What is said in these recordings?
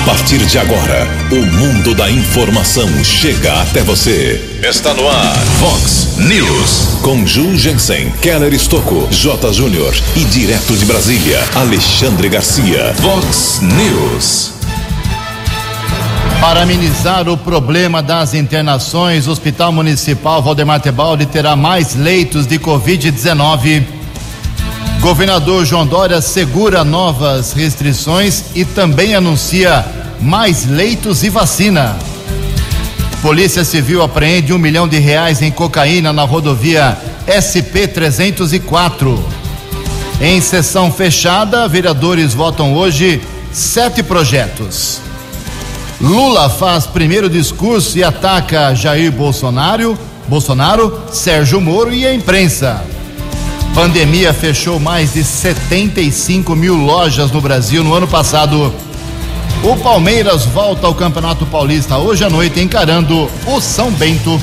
A partir de agora, o mundo da informação chega até você. Está no ar, Fox News. Com Ju Jensen, Keller Estocco, J. Júnior e direto de Brasília, Alexandre Garcia. Fox News. Para amenizar o problema das internações, o Hospital Municipal Valdemar Tebaldi terá mais leitos de Covid-19. Governador João Dória segura novas restrições e também anuncia mais leitos e vacina. Polícia Civil apreende um milhão de reais em cocaína na rodovia SP-304. Em sessão fechada, vereadores votam hoje sete projetos. Lula faz primeiro discurso e ataca Jair Bolsonaro, Bolsonaro, Sérgio Moro e a imprensa. Pandemia fechou mais de 75 mil lojas no Brasil no ano passado. O Palmeiras volta ao Campeonato Paulista hoje à noite, encarando o São Bento.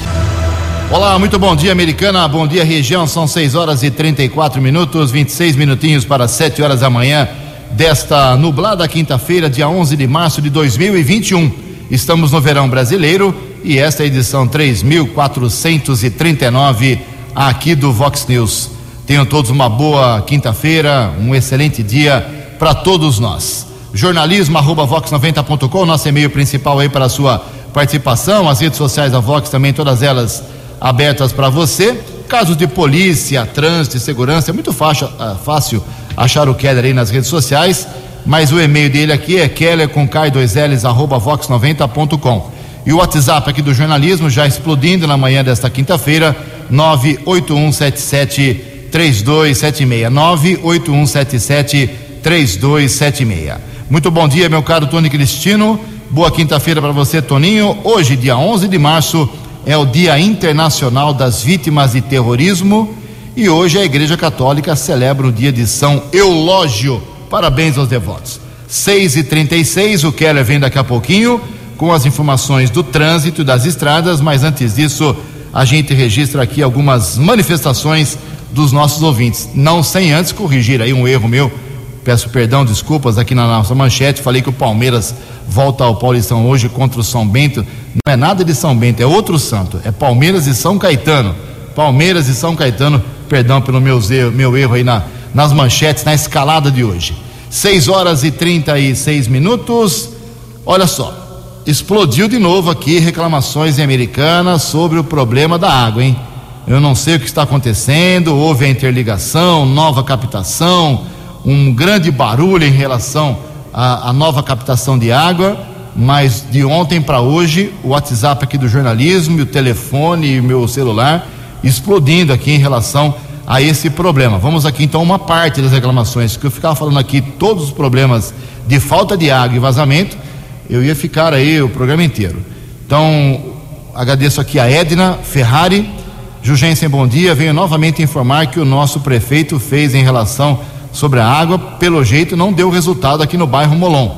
Olá, muito bom dia, americana. Bom dia, região. São 6 horas e 34 minutos, 26 minutinhos para 7 horas da manhã desta nublada quinta-feira, dia 11 de março de 2021. Estamos no verão brasileiro e esta é a edição 3439 aqui do Vox News. Tenham todos uma boa quinta-feira, um excelente dia para todos nós. Jornalismo arroba vox90.com, nosso e-mail principal aí para a sua participação. As redes sociais da Vox também, todas elas abertas para você. Casos de polícia, trânsito segurança, é muito fácil, fácil achar o Keller aí nas redes sociais, mas o e-mail dele aqui é keller com k2ls arroba vox90.com. E o WhatsApp aqui do jornalismo já explodindo na manhã desta quinta-feira, 98177 3276. 98177 3276. Muito bom dia, meu caro Tony Cristino. Boa quinta-feira para você, Toninho. Hoje, dia 11 de março, é o Dia Internacional das Vítimas de Terrorismo e hoje a Igreja Católica celebra o dia de São Eulógio. Parabéns aos devotos. 6 e 36 o Keller vem daqui a pouquinho com as informações do trânsito e das estradas, mas antes disso, a gente registra aqui algumas manifestações dos nossos ouvintes. Não sem antes corrigir aí um erro meu. Peço perdão, desculpas aqui na nossa manchete. Falei que o Palmeiras volta ao Paulistão hoje contra o São Bento. Não é nada de São Bento, é outro santo. É Palmeiras e São Caetano. Palmeiras e São Caetano. Perdão pelo meu meu erro aí na, nas manchetes, na escalada de hoje. 6 horas e 36 minutos. Olha só, explodiu de novo aqui reclamações em Americana sobre o problema da água, hein? Eu não sei o que está acontecendo, houve a interligação, nova captação, um grande barulho em relação à, à nova captação de água, mas de ontem para hoje, o WhatsApp aqui do jornalismo, o telefone e meu celular explodindo aqui em relação a esse problema. Vamos aqui então uma parte das reclamações, que eu ficava falando aqui todos os problemas de falta de água e vazamento, eu ia ficar aí o programa inteiro. Então, agradeço aqui a Edna Ferrari. Jugensen, bom dia. Venho novamente informar que o nosso prefeito fez em relação sobre a água, pelo jeito não deu resultado aqui no bairro Molon.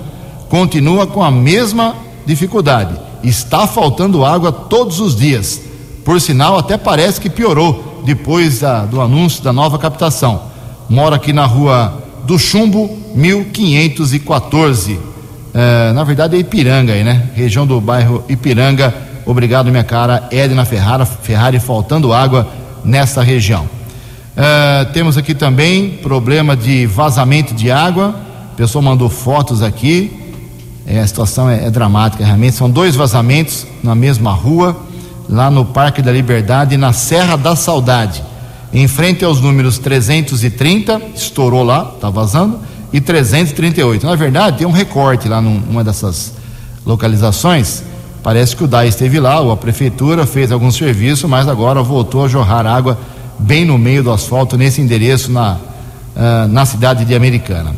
Continua com a mesma dificuldade. Está faltando água todos os dias. Por sinal, até parece que piorou depois da, do anúncio da nova captação. Moro aqui na rua do Chumbo, 1514. É, na verdade é Ipiranga aí, né? Região do bairro Ipiranga. Obrigado, minha cara Edna Ferrara, Ferrari, faltando água nessa região. É, temos aqui também problema de vazamento de água. A pessoa mandou fotos aqui. É, a situação é, é dramática, realmente. São dois vazamentos na mesma rua, lá no Parque da Liberdade, na Serra da Saudade. Em frente aos números 330, estourou lá, está vazando, e 338. Na verdade, tem um recorte lá numa dessas localizações. Parece que o DAI esteve lá, a prefeitura fez algum serviço, mas agora voltou a jorrar água bem no meio do asfalto, nesse endereço na, uh, na cidade de Americana.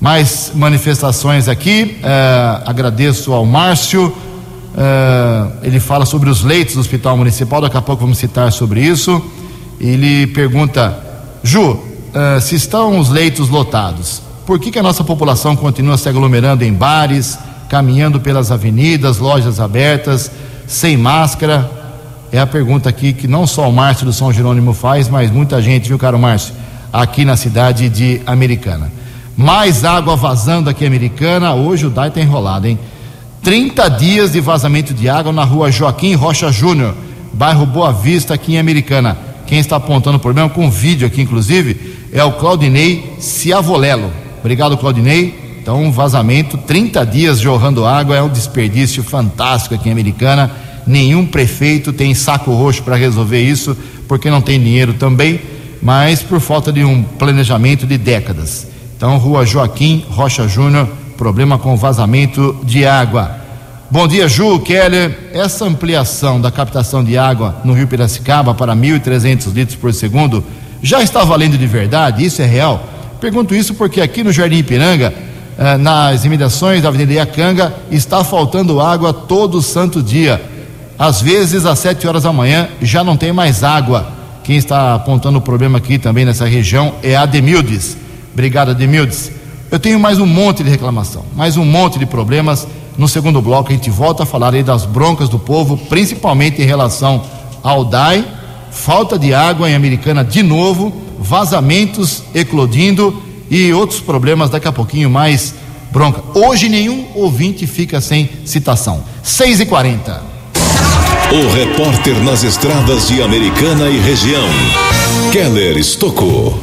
Mais manifestações aqui, uh, agradeço ao Márcio, uh, ele fala sobre os leitos do Hospital Municipal, daqui a pouco vamos citar sobre isso. Ele pergunta, Ju, se estão os leitos lotados, por que, que a nossa população continua se aglomerando em bares, caminhando pelas avenidas, lojas abertas, sem máscara? É a pergunta aqui que não só o Márcio do São Jerônimo faz, mas muita gente, viu, caro Márcio, aqui na cidade de Americana. Mais água vazando aqui em Americana, hoje o DAI está enrolado, hein? 30 dias de vazamento de água na rua Joaquim Rocha Júnior, bairro Boa Vista, aqui em Americana. Quem está apontando o problema com vídeo aqui, inclusive, é o Claudinei Ciavolelo. Obrigado, Claudinei. Então, um vazamento, 30 dias jorrando água, é um desperdício fantástico aqui em Americana. Nenhum prefeito tem saco roxo para resolver isso, porque não tem dinheiro também, mas por falta de um planejamento de décadas. Então, Rua Joaquim Rocha Júnior, problema com vazamento de água. Bom dia, Ju, Keller. Essa ampliação da captação de água no Rio Piracicaba para 1.300 litros por segundo já está valendo de verdade? Isso é real? Pergunto isso porque aqui no Jardim Ipiranga, eh, nas imediações da Avenida Iacanga, está faltando água todo santo dia. Às vezes, às 7 horas da manhã, já não tem mais água. Quem está apontando o problema aqui também nessa região é a Demildes. Obrigado, Demildes. Eu tenho mais um monte de reclamação, mais um monte de problemas no segundo bloco, a gente volta a falar aí das broncas do povo, principalmente em relação ao DAI, falta de água em Americana de novo, vazamentos eclodindo e outros problemas daqui a pouquinho mais bronca. Hoje nenhum ouvinte fica sem citação. 6 e 40 O repórter nas estradas de Americana e região, Keller Estocou.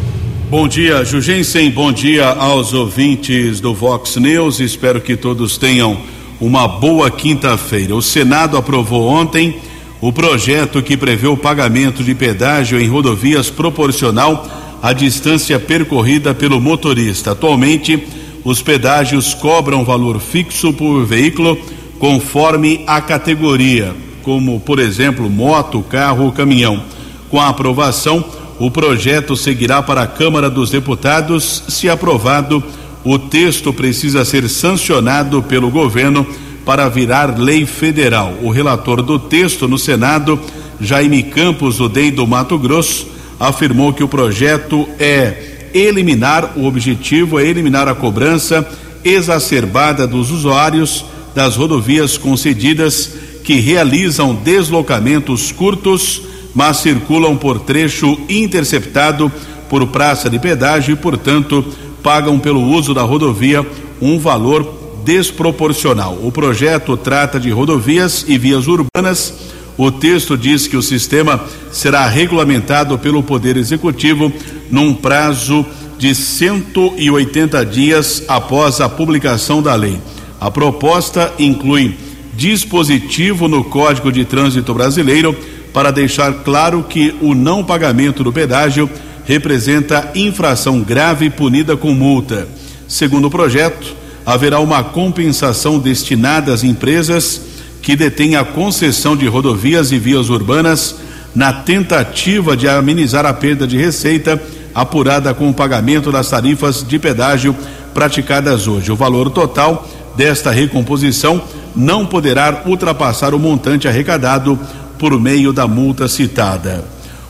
Bom dia, Jugensen. Bom dia aos ouvintes do Vox News. Espero que todos tenham uma boa quinta-feira. O Senado aprovou ontem o projeto que prevê o pagamento de pedágio em rodovias proporcional à distância percorrida pelo motorista. Atualmente, os pedágios cobram valor fixo por veículo conforme a categoria, como, por exemplo, moto, carro ou caminhão. Com a aprovação, o projeto seguirá para a Câmara dos Deputados. Se aprovado, o texto precisa ser sancionado pelo governo para virar lei federal. O relator do texto no Senado, Jaime Campos, do DEI do Mato Grosso, afirmou que o projeto é eliminar, o objetivo é eliminar a cobrança exacerbada dos usuários das rodovias concedidas que realizam deslocamentos curtos, mas circulam por trecho interceptado por praça de pedágio e, portanto, pagam pelo uso da rodovia um valor desproporcional. O projeto trata de rodovias e vias urbanas. O texto diz que o sistema será regulamentado pelo Poder Executivo num prazo de 180 dias após a publicação da lei. A proposta inclui dispositivo no Código de Trânsito Brasileiro para deixar claro que o não pagamento do pedágio representa infração grave punida com multa. Segundo o projeto, haverá uma compensação destinada às empresas que detêm a concessão de rodovias e vias urbanas na tentativa de amenizar a perda de receita apurada com o pagamento das tarifas de pedágio praticadas hoje. O valor total desta recomposição não poderá ultrapassar o montante arrecadado por meio da multa citada.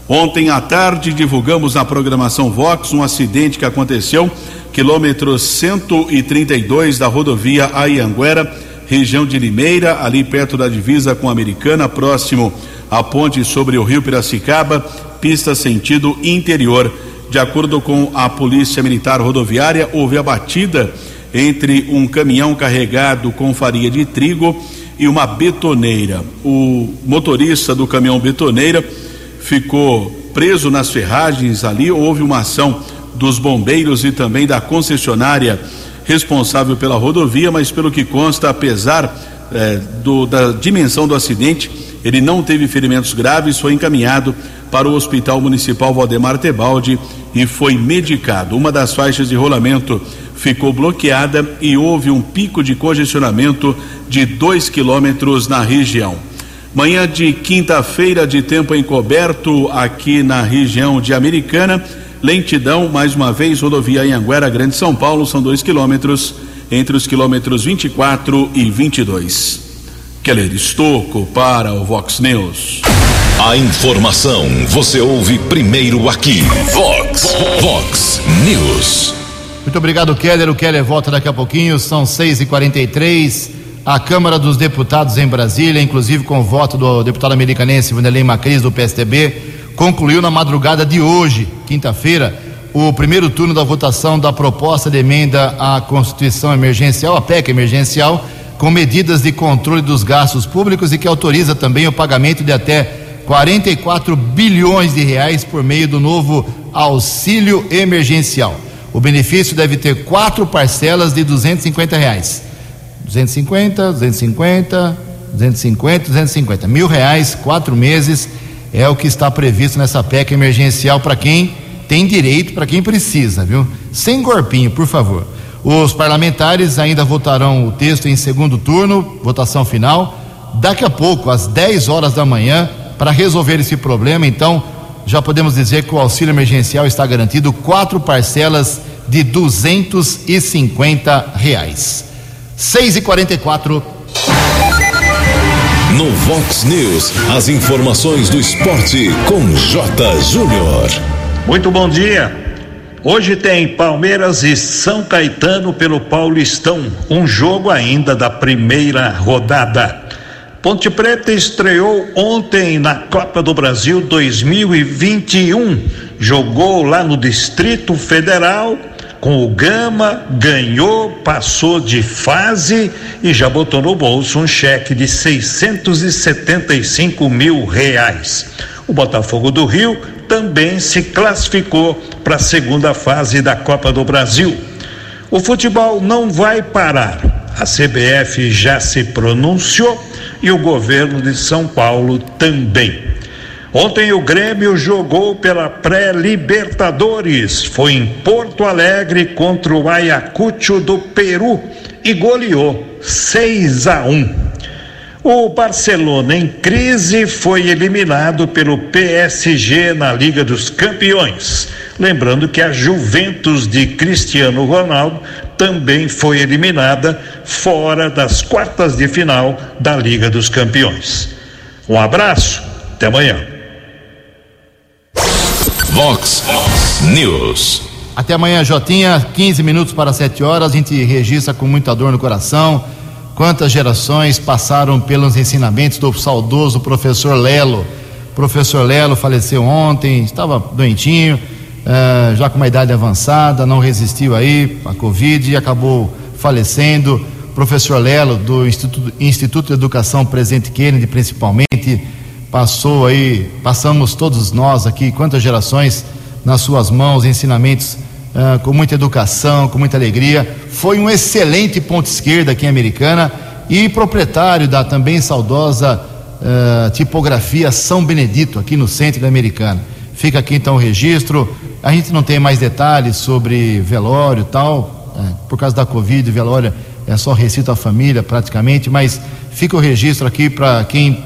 Ontem à tarde divulgamos na programação Vox um acidente que aconteceu quilômetro 132 da rodovia Aianguera, região de Limeira, ali perto da divisa com a Americana, próximo à ponte sobre o Rio Piracicaba, pista sentido interior. De acordo com a Polícia Militar Rodoviária, houve a batida entre um caminhão carregado com farinha de trigo e uma betoneira. O motorista do caminhão betoneira ficou preso nas ferragens ali. Houve uma ação dos bombeiros e também da concessionária responsável pela rodovia, mas pelo que consta, apesar eh, do, da dimensão do acidente, ele não teve ferimentos graves, foi encaminhado para o Hospital Municipal Valdemar Tebaldi e foi medicado. Uma das faixas de rolamento ficou bloqueada e houve um pico de congestionamento de dois quilômetros na região. Manhã de quinta-feira de tempo encoberto aqui na região de Americana. Lentidão, mais uma vez, rodovia Anhanguera, Grande São Paulo, são dois quilômetros, entre os quilômetros 24 e 22. Keller Estocco para o Vox News. A informação você ouve primeiro aqui. Vox, Vox News. Muito obrigado, Keller. O Keller volta daqui a pouquinho, são 6 e 43 a Câmara dos Deputados em Brasília, inclusive com o voto do deputado americanense Vanderlei Macris, do PSDB, concluiu na madrugada de hoje, quinta-feira, o primeiro turno da votação da proposta de emenda à Constituição Emergencial, a PEC emergencial, com medidas de controle dos gastos públicos e que autoriza também o pagamento de até 44 bilhões de reais por meio do novo auxílio emergencial. O benefício deve ter quatro parcelas de 250 reais. 250, 250, 250, 250. Mil reais, quatro meses, é o que está previsto nessa PEC emergencial para quem tem direito, para quem precisa, viu? Sem corpinho, por favor. Os parlamentares ainda votarão o texto em segundo turno, votação final, daqui a pouco, às 10 horas da manhã, para resolver esse problema. Então, já podemos dizer que o auxílio emergencial está garantido quatro parcelas de 250 reais. 6 e 44 No Vox News, as informações do esporte com J. Júnior. Muito bom dia. Hoje tem Palmeiras e São Caetano pelo Paulistão, um jogo ainda da primeira rodada. Ponte Preta estreou ontem na Copa do Brasil 2021. Jogou lá no Distrito Federal com o Gama, ganhou, passou de fase e já botou no bolso um cheque de 675 mil reais. O Botafogo do Rio também se classificou para a segunda fase da Copa do Brasil. O futebol não vai parar. A CBF já se pronunciou e o governo de São Paulo também. Ontem o Grêmio jogou pela pré-Libertadores. Foi em Porto Alegre contra o Ayacucho do Peru e goleou 6 a 1. O Barcelona em crise foi eliminado pelo PSG na Liga dos Campeões. Lembrando que a Juventus de Cristiano Ronaldo também foi eliminada fora das quartas de final da Liga dos Campeões. Um abraço, até amanhã. Vox News. Até amanhã, Jotinha, 15 minutos para 7 horas. A gente registra com muita dor no coração Quantas gerações passaram pelos ensinamentos do saudoso professor Lelo? professor Lelo faleceu ontem, estava doentinho, uh, já com uma idade avançada, não resistiu aí à Covid e acabou falecendo. professor Lelo, do Instituto, Instituto de Educação Presente Kennedy, principalmente, passou aí, passamos todos nós aqui, quantas gerações nas suas mãos, ensinamentos uh, com muita educação, com muita alegria. Foi um excelente ponto esquerda aqui em Americana e proprietário da também saudosa uh, tipografia São Benedito, aqui no centro da Americana. Fica aqui então o registro. A gente não tem mais detalhes sobre velório e tal, uh, por causa da Covid, velório é só recito a família praticamente, mas fica o registro aqui para quem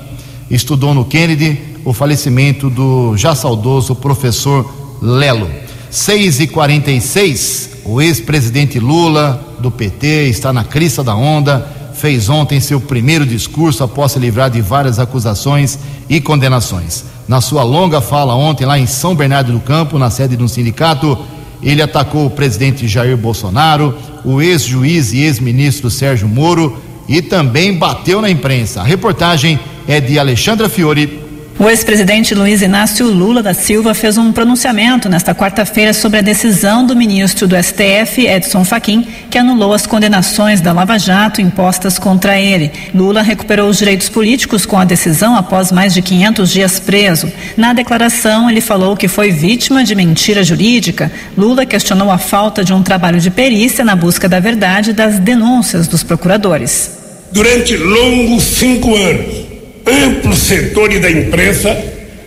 estudou no Kennedy o falecimento do já saudoso professor Lelo. 6 e 46 o ex-presidente Lula, do PT, está na crista da onda, fez ontem seu primeiro discurso após se livrar de várias acusações e condenações. Na sua longa fala ontem, lá em São Bernardo do Campo, na sede de um sindicato, ele atacou o presidente Jair Bolsonaro, o ex-juiz e ex-ministro Sérgio Moro e também bateu na imprensa. A reportagem é de Alexandra Fiore o ex-presidente Luiz Inácio Lula da Silva fez um pronunciamento nesta quarta-feira sobre a decisão do ministro do STF, Edson Fachin, que anulou as condenações da Lava Jato impostas contra ele. Lula recuperou os direitos políticos com a decisão após mais de 500 dias preso. Na declaração, ele falou que foi vítima de mentira jurídica. Lula questionou a falta de um trabalho de perícia na busca da verdade das denúncias dos procuradores. Durante longos cinco anos, amplos setores da imprensa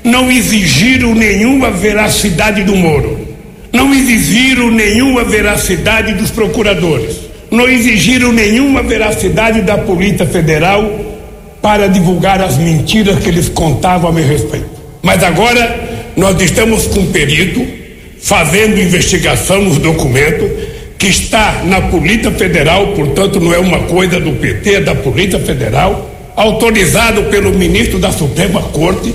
não exigiram nenhuma veracidade do Moro, não exigiram nenhuma veracidade dos procuradores, não exigiram nenhuma veracidade da Polícia Federal para divulgar as mentiras que eles contavam a meu respeito. Mas agora nós estamos com um perito fazendo investigação nos documentos que está na Polícia Federal, portanto não é uma coisa do PT, é da Polícia Federal autorizado pelo ministro da Suprema Corte,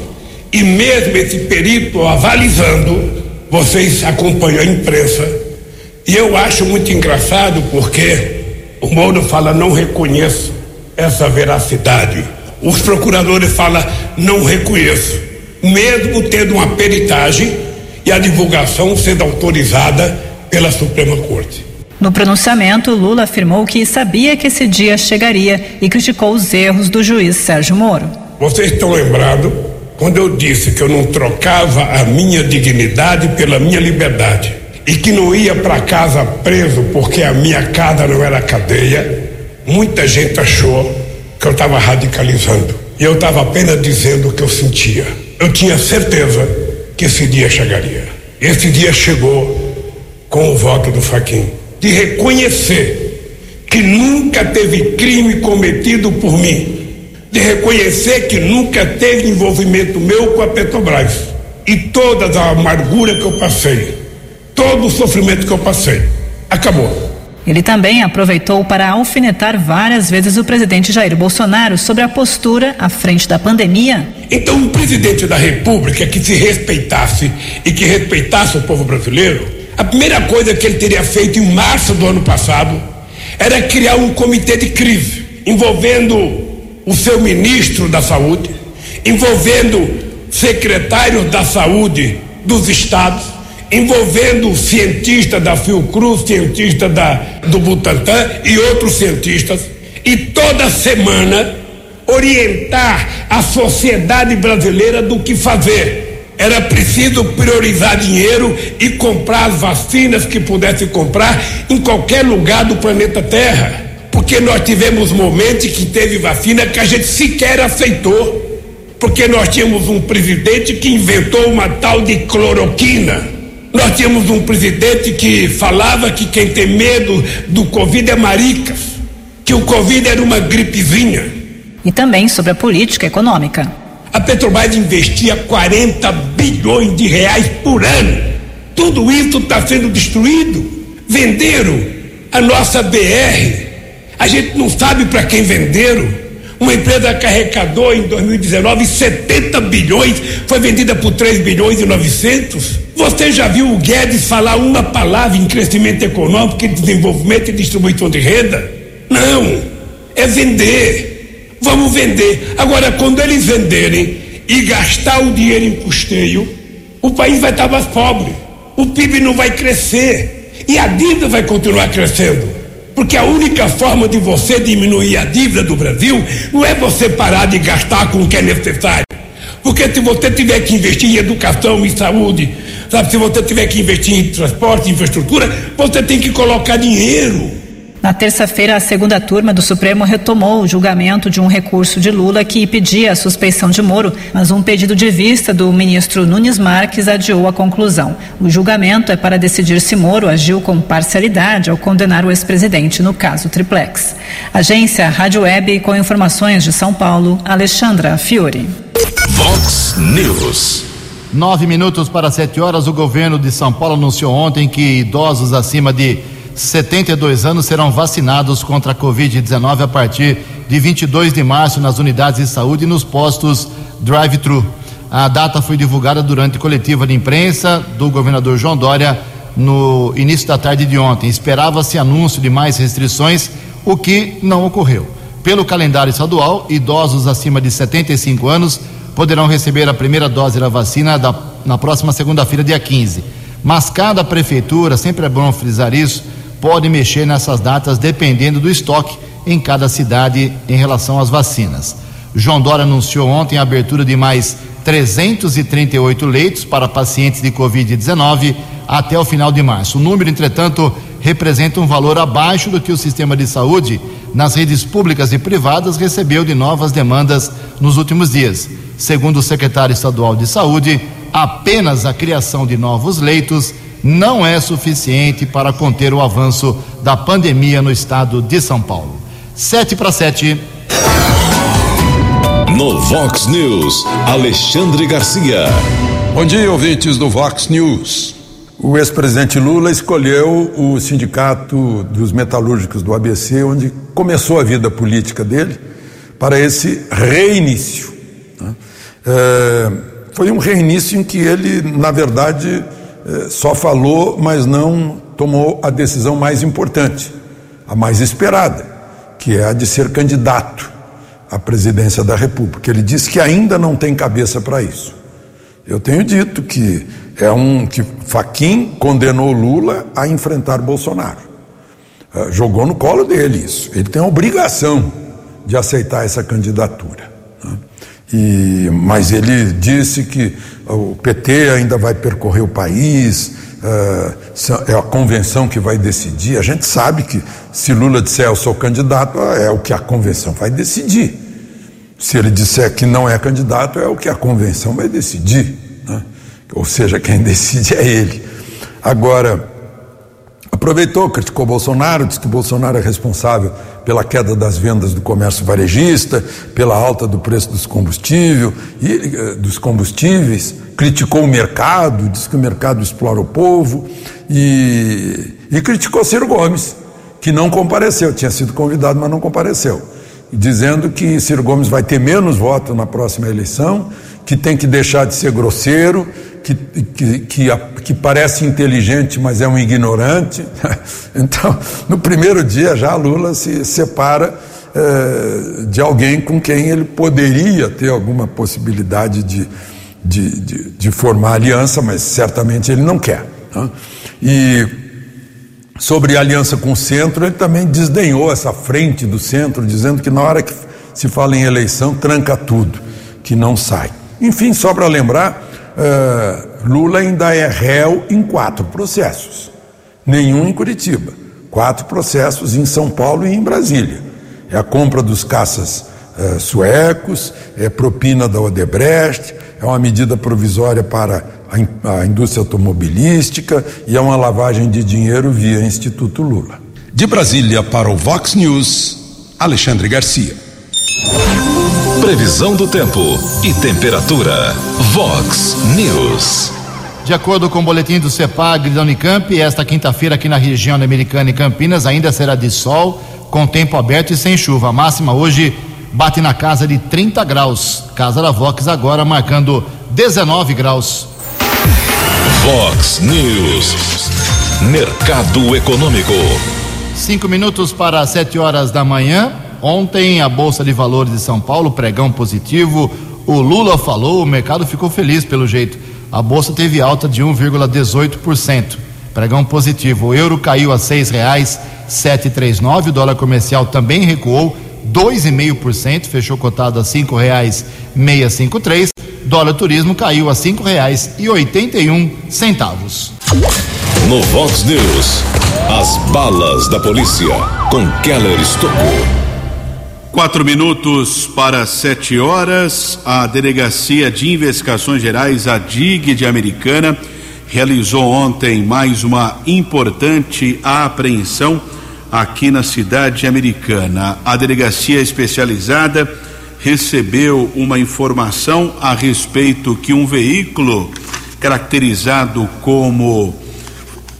e mesmo esse perito avalizando, vocês acompanham a imprensa. E eu acho muito engraçado porque o Moro fala: não reconheço essa veracidade. Os procuradores falam: não reconheço, mesmo tendo uma peritagem e a divulgação sendo autorizada pela Suprema Corte. No pronunciamento, Lula afirmou que sabia que esse dia chegaria e criticou os erros do juiz Sérgio Moro. Vocês estão lembrados quando eu disse que eu não trocava a minha dignidade pela minha liberdade e que não ia para casa preso porque a minha casa não era cadeia? Muita gente achou que eu estava radicalizando. E eu estava apenas dizendo o que eu sentia. Eu tinha certeza que esse dia chegaria. Esse dia chegou com o voto do Faquin de reconhecer que nunca teve crime cometido por mim, de reconhecer que nunca teve envolvimento meu com a Petrobras e toda a amargura que eu passei, todo o sofrimento que eu passei, acabou. Ele também aproveitou para alfinetar várias vezes o presidente Jair Bolsonaro sobre a postura à frente da pandemia. Então, um presidente da República que se respeitasse e que respeitasse o povo brasileiro, a primeira coisa que ele teria feito em março do ano passado era criar um comitê de crise envolvendo o seu ministro da Saúde, envolvendo secretários da Saúde dos estados envolvendo cientistas da Fiocruz, cientistas da, do Butantan e outros cientistas, e toda semana orientar a sociedade brasileira do que fazer. Era preciso priorizar dinheiro e comprar as vacinas que pudesse comprar em qualquer lugar do planeta Terra. Porque nós tivemos momentos que teve vacina que a gente sequer aceitou. Porque nós tínhamos um presidente que inventou uma tal de cloroquina nós tínhamos um presidente que falava que quem tem medo do Covid é maricas, que o Covid era uma gripezinha. E também sobre a política econômica. Petrobras investia 40 bilhões de reais por ano. Tudo isso está sendo destruído. Venderam a nossa BR. A gente não sabe para quem venderam. Uma empresa que em 2019 70 bilhões, foi vendida por 3 bilhões e 900. Você já viu o Guedes falar uma palavra em crescimento econômico, desenvolvimento e distribuição de renda? Não, é vender. Vamos vender. Agora, quando eles venderem e gastar o dinheiro em custeio, o país vai estar mais pobre. O PIB não vai crescer. E a dívida vai continuar crescendo. Porque a única forma de você diminuir a dívida do Brasil não é você parar de gastar com o que é necessário. Porque se você tiver que investir em educação, em saúde, Sabe, se você tiver que investir em transporte, infraestrutura, você tem que colocar dinheiro. Na terça-feira, a segunda turma do Supremo retomou o julgamento de um recurso de Lula que pedia a suspeição de Moro, mas um pedido de vista do ministro Nunes Marques adiou a conclusão. O julgamento é para decidir se Moro agiu com parcialidade ao condenar o ex-presidente no caso Triplex. Agência Rádio Web com informações de São Paulo, Alexandra Fiore. Vox News. Nove minutos para sete horas, o governo de São Paulo anunciou ontem que idosos acima de 72 anos serão vacinados contra a Covid-19 a partir de 22 de março nas unidades de saúde e nos postos drive-thru. A data foi divulgada durante coletiva de imprensa do governador João Dória no início da tarde de ontem. Esperava-se anúncio de mais restrições, o que não ocorreu. Pelo calendário estadual, idosos acima de 75 anos poderão receber a primeira dose da vacina da, na próxima segunda-feira, dia 15. Mas cada prefeitura, sempre é bom frisar isso, pode mexer nessas datas dependendo do estoque em cada cidade em relação às vacinas. João Dória anunciou ontem a abertura de mais 338 leitos para pacientes de Covid-19 até o final de março. O número, entretanto, representa um valor abaixo do que o sistema de saúde nas redes públicas e privadas recebeu de novas demandas nos últimos dias. Segundo o secretário estadual de Saúde, apenas a criação de novos leitos não é suficiente para conter o avanço da pandemia no estado de São Paulo. Sete para sete. No Vox News, Alexandre Garcia. Bom dia, ouvintes do Vox News. O ex-presidente Lula escolheu o sindicato dos metalúrgicos do ABC, onde começou a vida política dele, para esse reinício. É, foi um reinício em que ele, na verdade, só falou, mas não tomou a decisão mais importante, a mais esperada, que é a de ser candidato à presidência da República. Ele disse que ainda não tem cabeça para isso. Eu tenho dito que é um que Faquim condenou Lula a enfrentar Bolsonaro. Uh, jogou no colo dele isso. Ele tem a obrigação de aceitar essa candidatura. E, mas ele disse que o PT ainda vai percorrer o país, uh, é a convenção que vai decidir. A gente sabe que se Lula disser eu sou candidato, é o que a convenção vai decidir. Se ele disser que não é candidato, é o que a convenção vai decidir. Né? Ou seja, quem decide é ele. Agora, aproveitou, criticou Bolsonaro, disse que Bolsonaro é responsável pela queda das vendas do comércio varejista, pela alta do preço dos combustíveis, e, eh, dos combustíveis, criticou o mercado, disse que o mercado explora o povo e, e criticou Ciro Gomes, que não compareceu, tinha sido convidado, mas não compareceu, dizendo que Ciro Gomes vai ter menos votos na próxima eleição, que tem que deixar de ser grosseiro, que, que, que, que, parece inteligente, mas é um ignorante. Então, no primeiro dia já Lula se separa eh, de alguém com quem ele poderia ter alguma possibilidade de, de, de, de formar aliança, mas certamente ele não quer. Né? E sobre aliança com o centro, ele também desdenhou essa frente do centro, dizendo que na hora que se fala em eleição, tranca tudo, que não sai. Enfim, só para lembrar, uh, Lula ainda é réu em quatro processos, nenhum em Curitiba, quatro processos em São Paulo e em Brasília. É a compra dos caças uh, suecos, é propina da Odebrecht, é uma medida provisória para a, a indústria automobilística e é uma lavagem de dinheiro via Instituto Lula. De Brasília para o Vox News, Alexandre Garcia. Previsão do tempo e temperatura. Vox News. De acordo com o boletim do CEPAG da Unicamp, esta quinta-feira aqui na região americana e Campinas ainda será de sol, com tempo aberto e sem chuva. A máxima hoje bate na casa de 30 graus. Casa da Vox agora marcando 19 graus. Vox News. Mercado Econômico. Cinco minutos para sete horas da manhã. Ontem, a Bolsa de Valores de São Paulo, pregão positivo. O Lula falou, o mercado ficou feliz pelo jeito. A Bolsa teve alta de 1,18%. Pregão positivo. O euro caiu a seis reais sete três nove. O dólar comercial também recuou 2,5%, fechou cotado a cinco reais meia cinco três. Dólar turismo caiu a cinco reais e oitenta e um centavos. No Vox News, as balas da polícia com Keller Estocou. Quatro minutos para sete horas, a Delegacia de Investigações Gerais, a DIG de Americana, realizou ontem mais uma importante apreensão aqui na cidade americana. A delegacia especializada recebeu uma informação a respeito que um veículo caracterizado como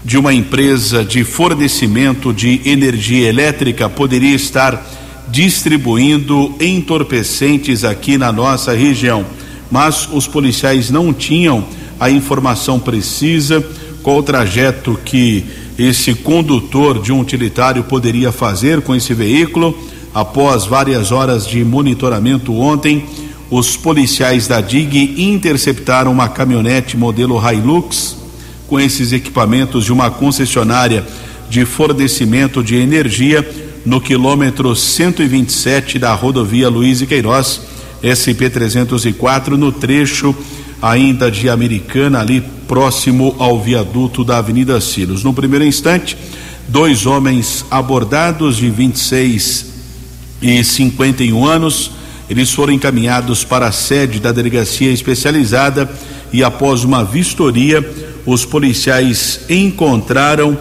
de uma empresa de fornecimento de energia elétrica poderia estar distribuindo entorpecentes aqui na nossa região. Mas os policiais não tinham a informação precisa qual o trajeto que esse condutor de um utilitário poderia fazer com esse veículo. Após várias horas de monitoramento ontem, os policiais da DIG interceptaram uma caminhonete modelo Hilux com esses equipamentos de uma concessionária de fornecimento de energia no quilômetro 127 da rodovia Luiz e Queiroz, SP 304, no trecho ainda de Americana, ali próximo ao viaduto da Avenida Silos. No primeiro instante, dois homens abordados de 26 e 51 anos, eles foram encaminhados para a sede da delegacia especializada e após uma vistoria, os policiais encontraram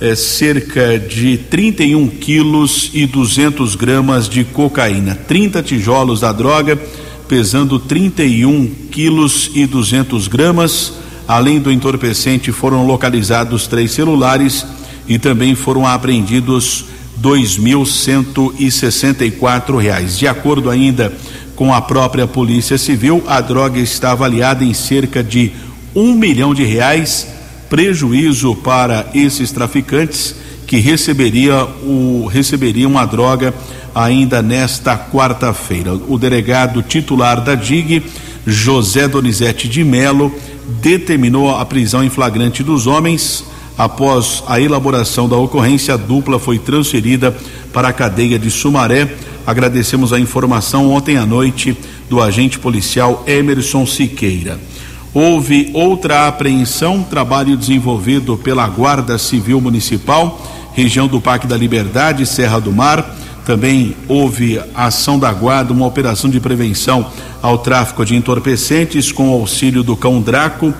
é, cerca de 31 quilos e 200 gramas de cocaína, 30 tijolos da droga, pesando 31 quilos e 200 gramas. Além do entorpecente, foram localizados três celulares e também foram apreendidos dois mil cento e sessenta e quatro reais. De acordo ainda com a própria Polícia Civil, a droga está avaliada em cerca de um milhão de reais prejuízo para esses traficantes que receberia o, receberiam a droga ainda nesta quarta-feira. O delegado titular da DIG, José Donizete de Melo, determinou a prisão em flagrante dos homens. Após a elaboração da ocorrência, a dupla foi transferida para a cadeia de Sumaré. Agradecemos a informação ontem à noite do agente policial Emerson Siqueira. Houve outra apreensão, trabalho desenvolvido pela Guarda Civil Municipal, região do Parque da Liberdade, Serra do Mar. Também houve ação da Guarda, uma operação de prevenção ao tráfico de entorpecentes com auxílio do cão Draco.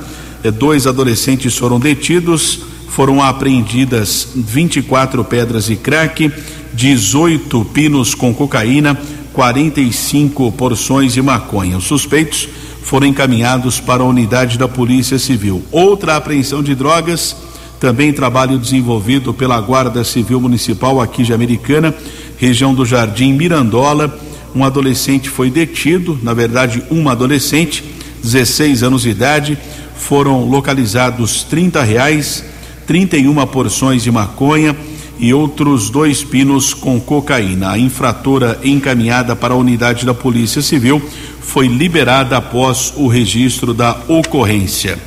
Eh, dois adolescentes foram detidos, foram apreendidas 24 pedras de crack, 18 pinos com cocaína, 45 porções de maconha. Os suspeitos foram encaminhados para a unidade da Polícia Civil. Outra apreensão de drogas, também trabalho desenvolvido pela Guarda Civil Municipal aqui de Americana, região do Jardim Mirandola. Um adolescente foi detido, na verdade, uma adolescente, 16 anos de idade. Foram localizados 30 reais, 31 porções de maconha e outros dois pinos com cocaína. A infratora encaminhada para a unidade da Polícia Civil foi liberada após o registro da ocorrência.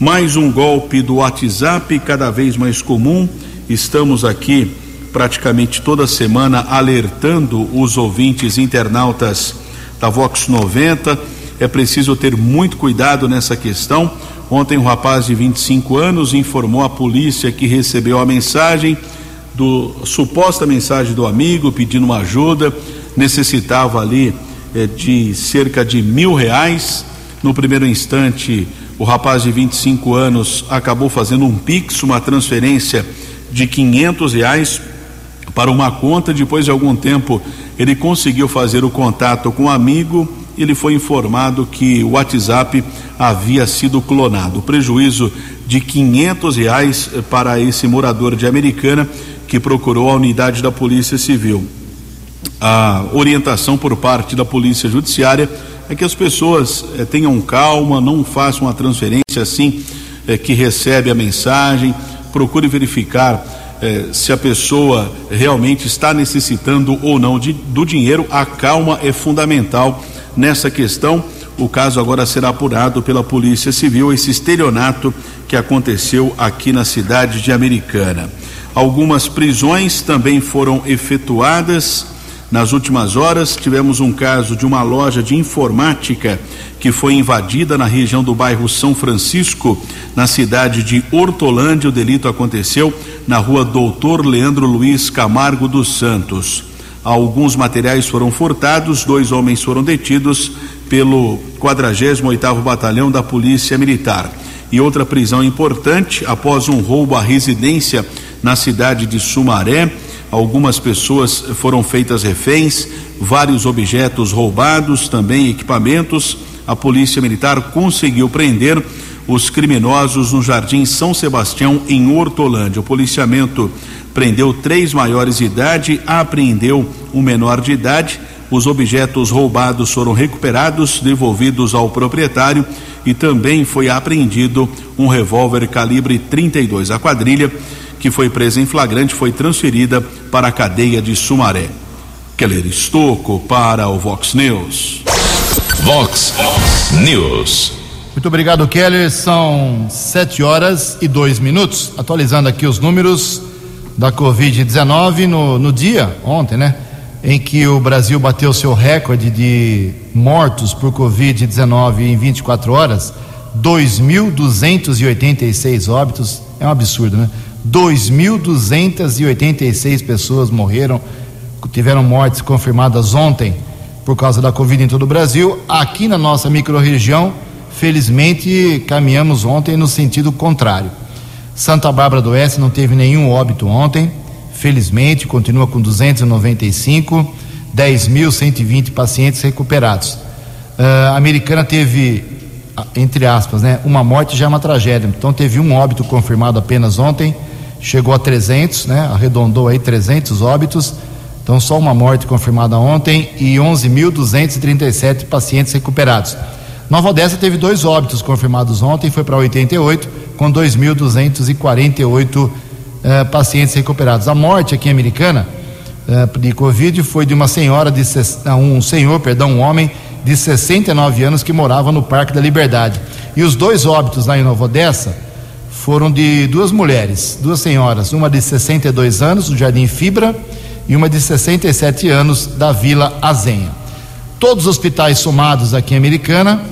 Mais um golpe do WhatsApp, cada vez mais comum. Estamos aqui praticamente toda semana alertando os ouvintes internautas da Vox 90. É preciso ter muito cuidado nessa questão. Ontem, um rapaz de 25 anos informou à polícia que recebeu a mensagem do suposta mensagem do amigo pedindo uma ajuda, necessitava ali eh, de cerca de mil reais. No primeiro instante, o rapaz de 25 anos acabou fazendo um pix, uma transferência de quinhentos reais para uma conta. Depois de algum tempo, ele conseguiu fazer o contato com o um amigo. Ele foi informado que o WhatsApp havia sido clonado. O prejuízo de quinhentos reais para esse morador de Americana que procurou a unidade da Polícia Civil. A orientação por parte da Polícia Judiciária é que as pessoas eh, tenham calma, não façam a transferência assim eh, que recebe a mensagem, procure verificar eh, se a pessoa realmente está necessitando ou não de, do dinheiro. A calma é fundamental nessa questão. O caso agora será apurado pela Polícia Civil, esse estelionato que aconteceu aqui na cidade de Americana. Algumas prisões também foram efetuadas. Nas últimas horas, tivemos um caso de uma loja de informática que foi invadida na região do bairro São Francisco, na cidade de Hortolândia. O delito aconteceu na rua Doutor Leandro Luiz Camargo dos Santos. Alguns materiais foram furtados, dois homens foram detidos pelo 48º Batalhão da Polícia Militar. E outra prisão importante após um roubo à residência na cidade de Sumaré. Algumas pessoas foram feitas reféns, vários objetos roubados, também equipamentos. A Polícia Militar conseguiu prender os criminosos no Jardim São Sebastião, em Hortolândia. O policiamento prendeu três maiores de idade, apreendeu um menor de idade. Os objetos roubados foram recuperados, devolvidos ao proprietário e também foi apreendido um revólver calibre 32. A quadrilha que foi presa em flagrante, foi transferida para a cadeia de Sumaré. Keller Estocco para o Vox News. Vox News. Muito obrigado, Keller. São sete horas e dois minutos. Atualizando aqui os números da Covid-19 no, no dia, ontem, né? Em que o Brasil bateu seu recorde de mortos por Covid-19 em 24 horas, 2.286 óbitos. É um absurdo, né? 2.286 pessoas morreram, tiveram mortes confirmadas ontem por causa da Covid em todo o Brasil. Aqui na nossa microrregião, felizmente, caminhamos ontem no sentido contrário. Santa Bárbara do Oeste não teve nenhum óbito ontem, felizmente, continua com 295, 10.120 pacientes recuperados. Uh, a americana teve, entre aspas, né, uma morte já é uma tragédia, então teve um óbito confirmado apenas ontem chegou a 300, né? Arredondou aí 300 óbitos. Então só uma morte confirmada ontem e 11.237 pacientes recuperados. Nova Odessa teve dois óbitos confirmados ontem, foi para 88, com 2.248 eh, pacientes recuperados. A morte aqui Americana eh, de Covid foi de uma senhora de um senhor, perdão, um homem de 69 anos que morava no Parque da Liberdade. E os dois óbitos lá em Nova Odessa foram de duas mulheres, duas senhoras, uma de 62 anos, do Jardim Fibra, e uma de 67 anos, da Vila Azenha. Todos os hospitais somados aqui em Americana,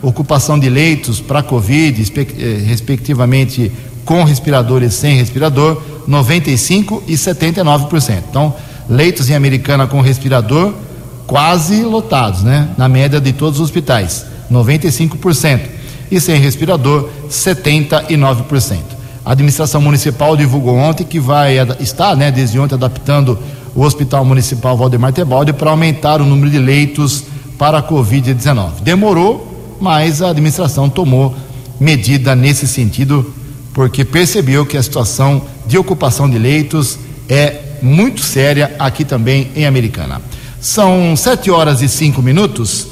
ocupação de leitos para Covid, eh, respectivamente com respirador e sem respirador, 95% e 79%. Então, leitos em Americana com respirador, quase lotados, né? Na média de todos os hospitais, 95%. E sem respirador, 79%. A administração municipal divulgou ontem que vai estar, né, desde ontem adaptando o Hospital Municipal Valdemar Tebaldi para aumentar o número de leitos para a Covid-19. Demorou, mas a administração tomou medida nesse sentido, porque percebeu que a situação de ocupação de leitos é muito séria aqui também em Americana. São sete horas e cinco minutos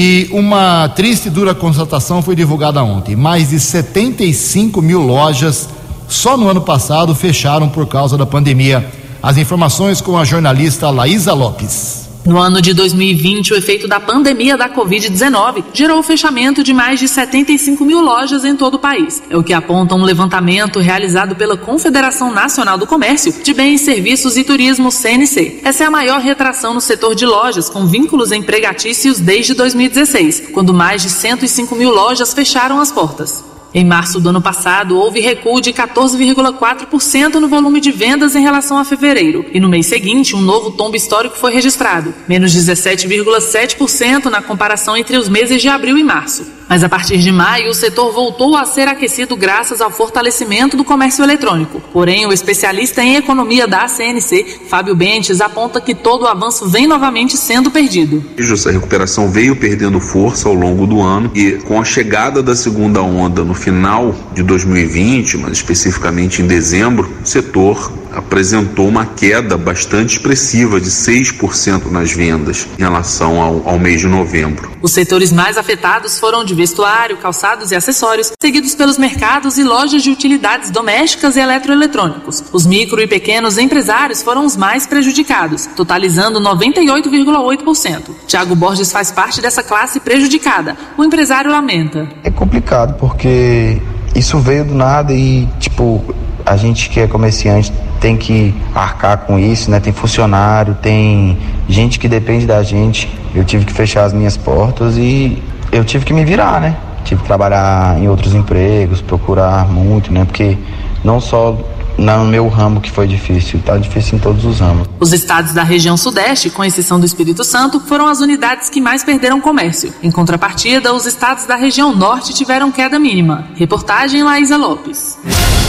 e uma triste e dura constatação foi divulgada ontem. Mais de 75 mil lojas só no ano passado fecharam por causa da pandemia. As informações com a jornalista Laísa Lopes. No ano de 2020, o efeito da pandemia da Covid-19 gerou o fechamento de mais de 75 mil lojas em todo o país. É o que aponta um levantamento realizado pela Confederação Nacional do Comércio de Bens, Serviços e Turismo, CNC. Essa é a maior retração no setor de lojas com vínculos empregatícios desde 2016, quando mais de 105 mil lojas fecharam as portas. Em março do ano passado, houve recuo de 14,4% no volume de vendas em relação a fevereiro, e no mês seguinte, um novo tombo histórico foi registrado, menos 17,7% na comparação entre os meses de abril e março. Mas a partir de maio, o setor voltou a ser aquecido graças ao fortalecimento do comércio eletrônico. Porém, o especialista em economia da CNC, Fábio Bentes, aponta que todo o avanço vem novamente sendo perdido. Essa recuperação veio perdendo força ao longo do ano e com a chegada da segunda onda no final de 2020, mas especificamente em dezembro, o setor apresentou uma queda bastante expressiva de 6% nas vendas em relação ao, ao mês de novembro. Os setores mais afetados foram de vestuário, calçados e acessórios, seguidos pelos mercados e lojas de utilidades domésticas e eletroeletrônicos. Os micro e pequenos empresários foram os mais prejudicados, totalizando 98,8%. Tiago Borges faz parte dessa classe prejudicada. O empresário lamenta. É complicado porque isso veio do nada e, tipo, a gente que é comerciante tem que arcar com isso, né? Tem funcionário, tem gente que depende da gente. Eu tive que fechar as minhas portas e eu tive que me virar, né? Tive que trabalhar em outros empregos, procurar muito, né? Porque não só no meu ramo que foi difícil, tá difícil em todos os ramos. Os estados da região sudeste, com exceção do Espírito Santo, foram as unidades que mais perderam comércio. Em contrapartida, os estados da região norte tiveram queda mínima. Reportagem Laísa Lopes.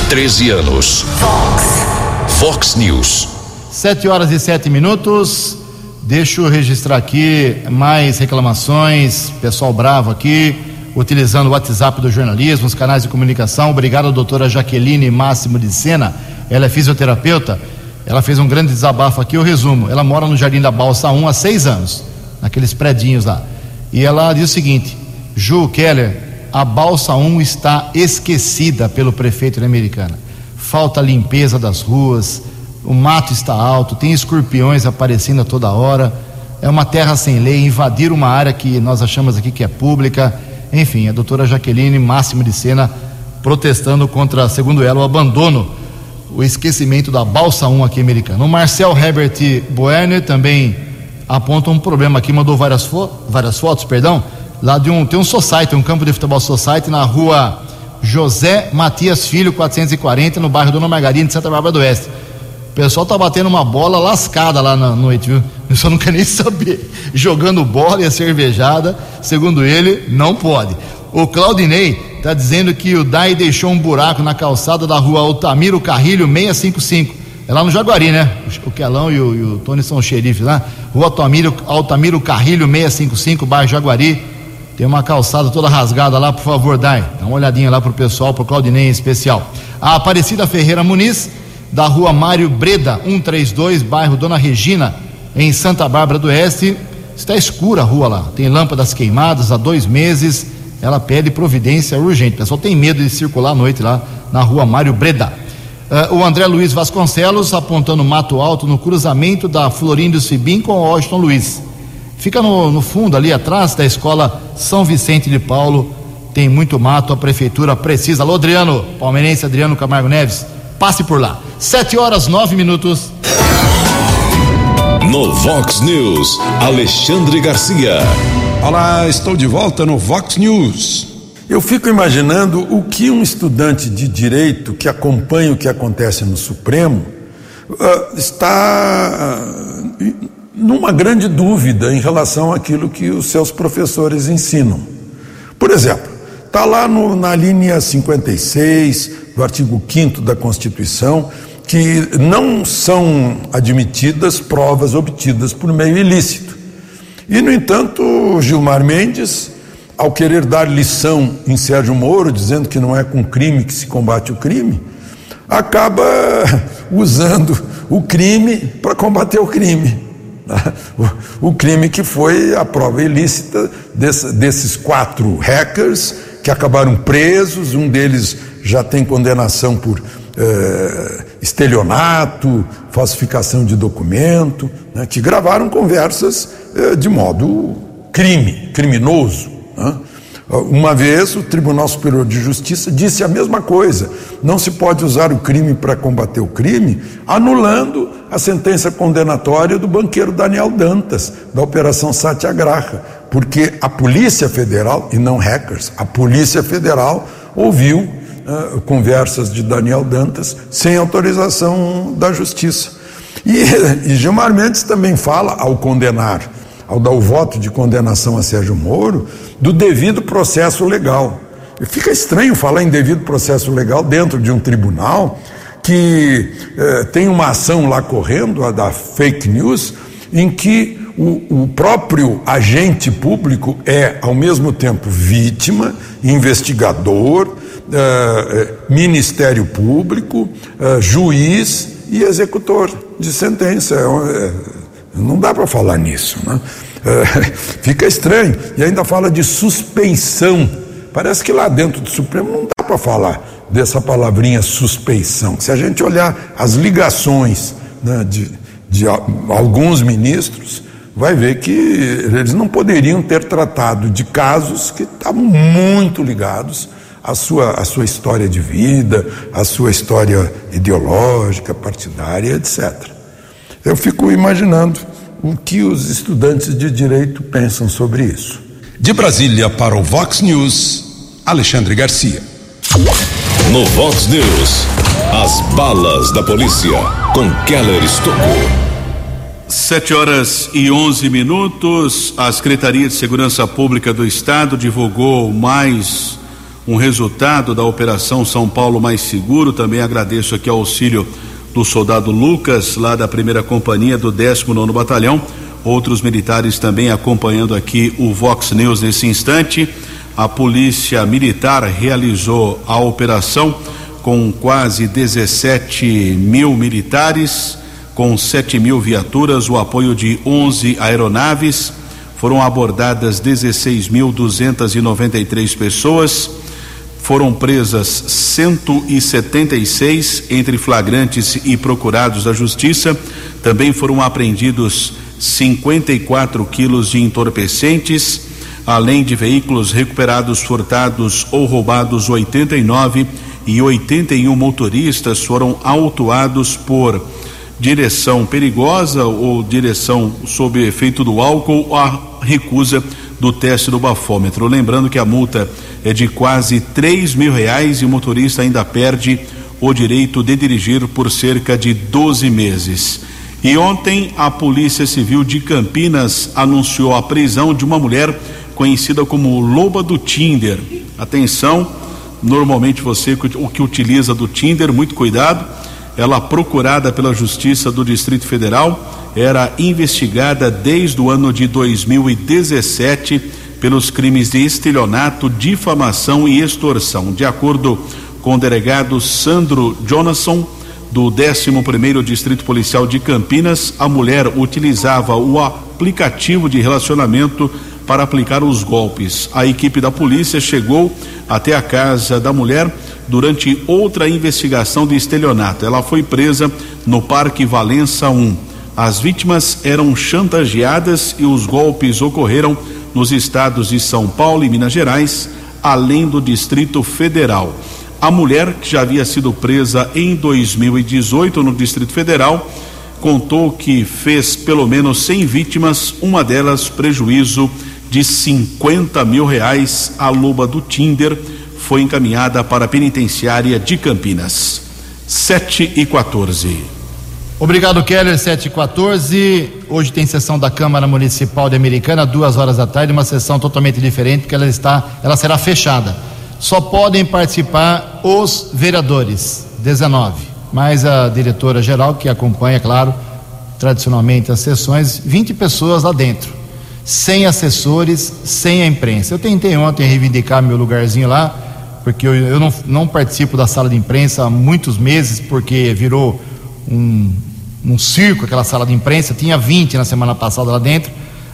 13 anos. Fox. Fox News. 7 horas e 7 minutos. Deixa eu registrar aqui mais reclamações, pessoal bravo aqui, utilizando o WhatsApp do jornalismo, os canais de comunicação. Obrigado, doutora Jaqueline Máximo de Sena. Ela é fisioterapeuta. Ela fez um grande desabafo aqui, eu resumo. Ela mora no Jardim da Balsa 1 há seis anos, naqueles predinhos lá. E ela diz o seguinte: Ju Keller, a Balsa 1 está esquecida pelo prefeito da Americana. Falta limpeza das ruas, o mato está alto, tem escorpiões aparecendo a toda hora, é uma terra sem lei, invadir uma área que nós achamos aqui que é pública. Enfim, a doutora Jaqueline Máximo de Sena protestando contra, segundo ela, o abandono, o esquecimento da Balsa 1 aqui americana. O Marcel Herbert Boerner também aponta um problema aqui, mandou várias, fo várias fotos, perdão, lá de um, tem um society, um campo de futebol society na rua José Matias Filho, 440, no bairro Dona Margarida, de Santa Bárbara do Oeste. Pessoal tá batendo uma bola lascada lá na noite, viu? Eu só não quer nem saber. Jogando bola e a cervejada, segundo ele, não pode. O Claudinei está dizendo que o Dai deixou um buraco na calçada da rua Altamiro Carrilho 655. É lá no Jaguari, né? O Quelão e o, e o Tony são xerifes lá. Rua Altamiro, Altamiro Carrilho 655, bairro Jaguari. Tem uma calçada toda rasgada lá, por favor, Dai. Dá uma olhadinha lá pro pessoal, pro Claudinei em especial. A Aparecida Ferreira Muniz da rua Mário Breda, 132, bairro Dona Regina, em Santa Bárbara do Oeste. Está escura a rua lá, tem lâmpadas queimadas há dois meses. Ela pede providência urgente. O pessoal tem medo de circular à noite lá na rua Mário Breda. Uh, o André Luiz Vasconcelos apontando Mato Alto no cruzamento da Florindo Sibim com Washington Luiz. Fica no, no fundo, ali atrás da escola São Vicente de Paulo. tem muito mato, a prefeitura precisa. Alô, Adriano, palmeirense Adriano Camargo Neves, passe por lá. Sete horas, nove minutos. No Vox News, Alexandre Garcia. Olá, estou de volta no Vox News. Eu fico imaginando o que um estudante de direito que acompanha o que acontece no Supremo uh, está uh, numa grande dúvida em relação àquilo que os seus professores ensinam. Por exemplo, está lá no, na linha 56 do artigo 5 da Constituição que não são admitidas provas obtidas por meio ilícito. E, no entanto, Gilmar Mendes, ao querer dar lição em Sérgio Moro, dizendo que não é com crime que se combate o crime, acaba usando o crime para combater o crime. O, crime que foi a prova ilícita desse, desses quatro hackers que acabaram presos, um deles já tem condenação por eh, estelionato, falsificação de documento, né, que gravaram conversas eh, de modo crime, criminoso. Né? Uma vez o Tribunal Superior de Justiça disse a mesma coisa: não se pode usar o crime para combater o crime, anulando a sentença condenatória do banqueiro Daniel Dantas, da Operação Satyagraha, porque a Polícia Federal, e não hackers, a Polícia Federal ouviu uh, conversas de Daniel Dantas sem autorização da Justiça. E, e Gilmar Mendes também fala, ao condenar, ao dar o voto de condenação a Sérgio Moro, do devido processo legal. E fica estranho falar em devido processo legal dentro de um tribunal que eh, tem uma ação lá correndo, a da fake news, em que o, o, próprio agente público é, ao mesmo tempo, vítima, investigador, uh, Ministério Público, uh, juiz e executor de sentença. É, não dá para falar nisso. Né? Fica estranho. E ainda fala de suspeição. Parece que lá dentro do Supremo não dá para falar dessa palavrinha suspeição. Se a gente olhar as ligações né, de, de alguns ministros, vai ver que eles não poderiam ter tratado de casos que estavam muito ligados a sua, a sua história de vida, a sua história ideológica, partidária, etc. Eu fico imaginando o que os estudantes de direito pensam sobre isso. De Brasília para o Vox News, Alexandre Garcia. No Vox News, as balas da polícia com Keller Estocou. Sete horas e onze minutos. A Secretaria de Segurança Pública do Estado divulgou mais um resultado da Operação São Paulo Mais Seguro. Também agradeço aqui ao auxílio do soldado Lucas, lá da primeira companhia do 19 Batalhão. Outros militares também acompanhando aqui o Vox News nesse instante. A Polícia Militar realizou a operação com quase 17 mil militares, com 7 mil viaturas, o apoio de 11 aeronaves. Foram abordadas 16.293 pessoas foram presas 176 entre flagrantes e procurados da Justiça. Também foram apreendidos 54 quilos de entorpecentes, além de veículos recuperados, furtados ou roubados 89 e 81 motoristas foram autuados por direção perigosa ou direção sob efeito do álcool a recusa do teste do bafômetro. Lembrando que a multa é de quase três mil reais e o motorista ainda perde o direito de dirigir por cerca de 12 meses. E ontem a Polícia Civil de Campinas anunciou a prisão de uma mulher conhecida como Loba do Tinder. Atenção, normalmente você o que utiliza do Tinder, muito cuidado. Ela procurada pela Justiça do Distrito Federal era investigada desde o ano de 2017 pelos crimes de estelionato, difamação e extorsão. De acordo com o delegado Sandro Jonasson, do 11º Distrito Policial de Campinas, a mulher utilizava o aplicativo de relacionamento para aplicar os golpes. A equipe da polícia chegou até a casa da mulher durante outra investigação de estelionato. Ela foi presa no Parque Valença 1. As vítimas eram chantageadas e os golpes ocorreram nos estados de São Paulo e Minas Gerais. além do Distrito Federal. A mulher, que já havia sido presa em 2018 no Distrito Federal, contou que fez pelo menos 100 vítimas, uma delas prejuízo de 50 mil reais. A loba do Tinder foi encaminhada para a penitenciária de Campinas. 7 e 14. Obrigado, Keller. 7 e 14. Hoje tem sessão da Câmara Municipal de Americana, duas horas da tarde, uma sessão totalmente diferente, porque ela está, ela será fechada. Só podem participar os vereadores, 19. Mais a diretora geral, que acompanha, claro, tradicionalmente as sessões, 20 pessoas lá dentro, sem assessores, sem a imprensa. Eu tentei ontem reivindicar meu lugarzinho lá, porque eu, eu não, não participo da sala de imprensa há muitos meses, porque virou um, um circo aquela sala de imprensa, tinha 20 na semana passada lá dentro.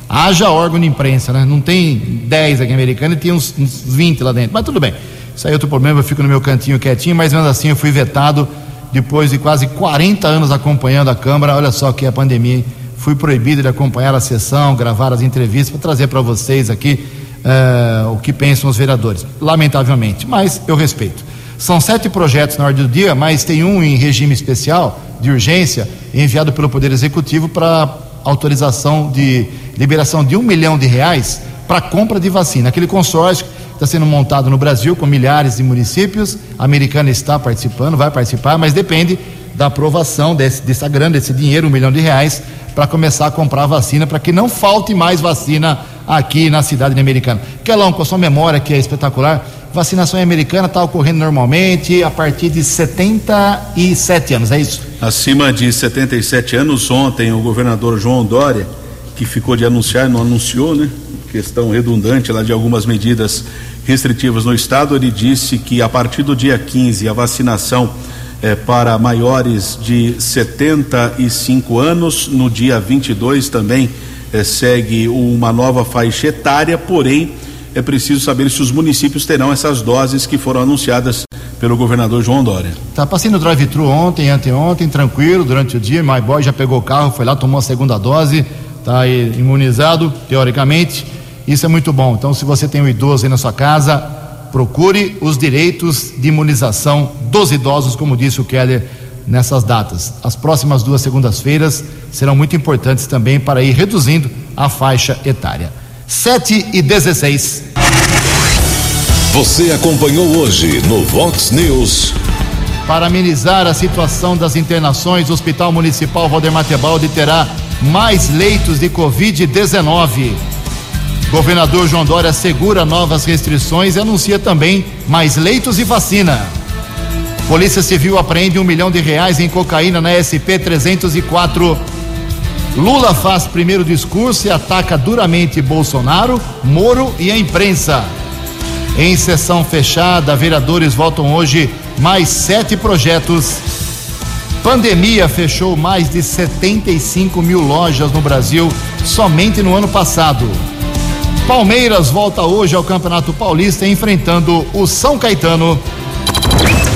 Haja órgão de imprensa, né? Não tem 10 aqui em Americana e tinha uns, uns 20 lá dentro. Mas tudo bem. Isso aí é outro problema, eu fico no meu cantinho quietinho, mas mesmo assim eu fui vetado depois de quase 40 anos acompanhando a Câmara. Olha só que a pandemia, fui proibido de acompanhar a sessão, gravar as entrevistas para trazer para vocês aqui uh, o que pensam os vereadores. Lamentavelmente, mas eu respeito. São sete projetos na ordem do dia, mas tem um em regime especial, de urgência, enviado pelo Poder Executivo para autorização de liberação de um milhão de reais para compra de vacina. Aquele consórcio está sendo montado no Brasil com milhares de municípios. A americana está participando, vai participar, mas depende da aprovação desse, dessa grana, desse dinheiro, um milhão de reais, para começar a comprar vacina, para que não falte mais vacina aqui na cidade de Americana. Kelão, com a sua memória que é espetacular, vacinação americana está ocorrendo normalmente a partir de 77 anos, é isso? Acima de 77 anos, ontem o governador João Dória, que ficou de anunciar, não anunciou, né? Questão redundante lá de algumas medidas restritivas no estado, ele disse que a partir do dia 15 a vacinação é para maiores de 75 anos, no dia 22 também é, segue uma nova faixa etária, porém é preciso saber se os municípios terão essas doses que foram anunciadas pelo governador João Dória. Tá passando o drive-thru ontem, anteontem, tranquilo, durante o dia. My boy já pegou o carro, foi lá, tomou a segunda dose, tá imunizado, teoricamente. Isso é muito bom. Então, se você tem um idoso aí na sua casa, procure os direitos de imunização dos idosos, como disse o Keller nessas datas. As próximas duas segundas-feiras serão muito importantes também para ir reduzindo a faixa etária. 7 e 16. Você acompanhou hoje no Vox News. Para amenizar a situação das internações, o Hospital Municipal Valdemar Tebaldi terá mais leitos de Covid-19. Governador João Dória assegura novas restrições e anuncia também mais leitos e vacina. Polícia Civil apreende um milhão de reais em cocaína na SP 304. Lula faz primeiro discurso e ataca duramente Bolsonaro, Moro e a imprensa. Em sessão fechada, vereadores votam hoje mais sete projetos. Pandemia fechou mais de 75 mil lojas no Brasil somente no ano passado. Palmeiras volta hoje ao Campeonato Paulista enfrentando o São Caetano.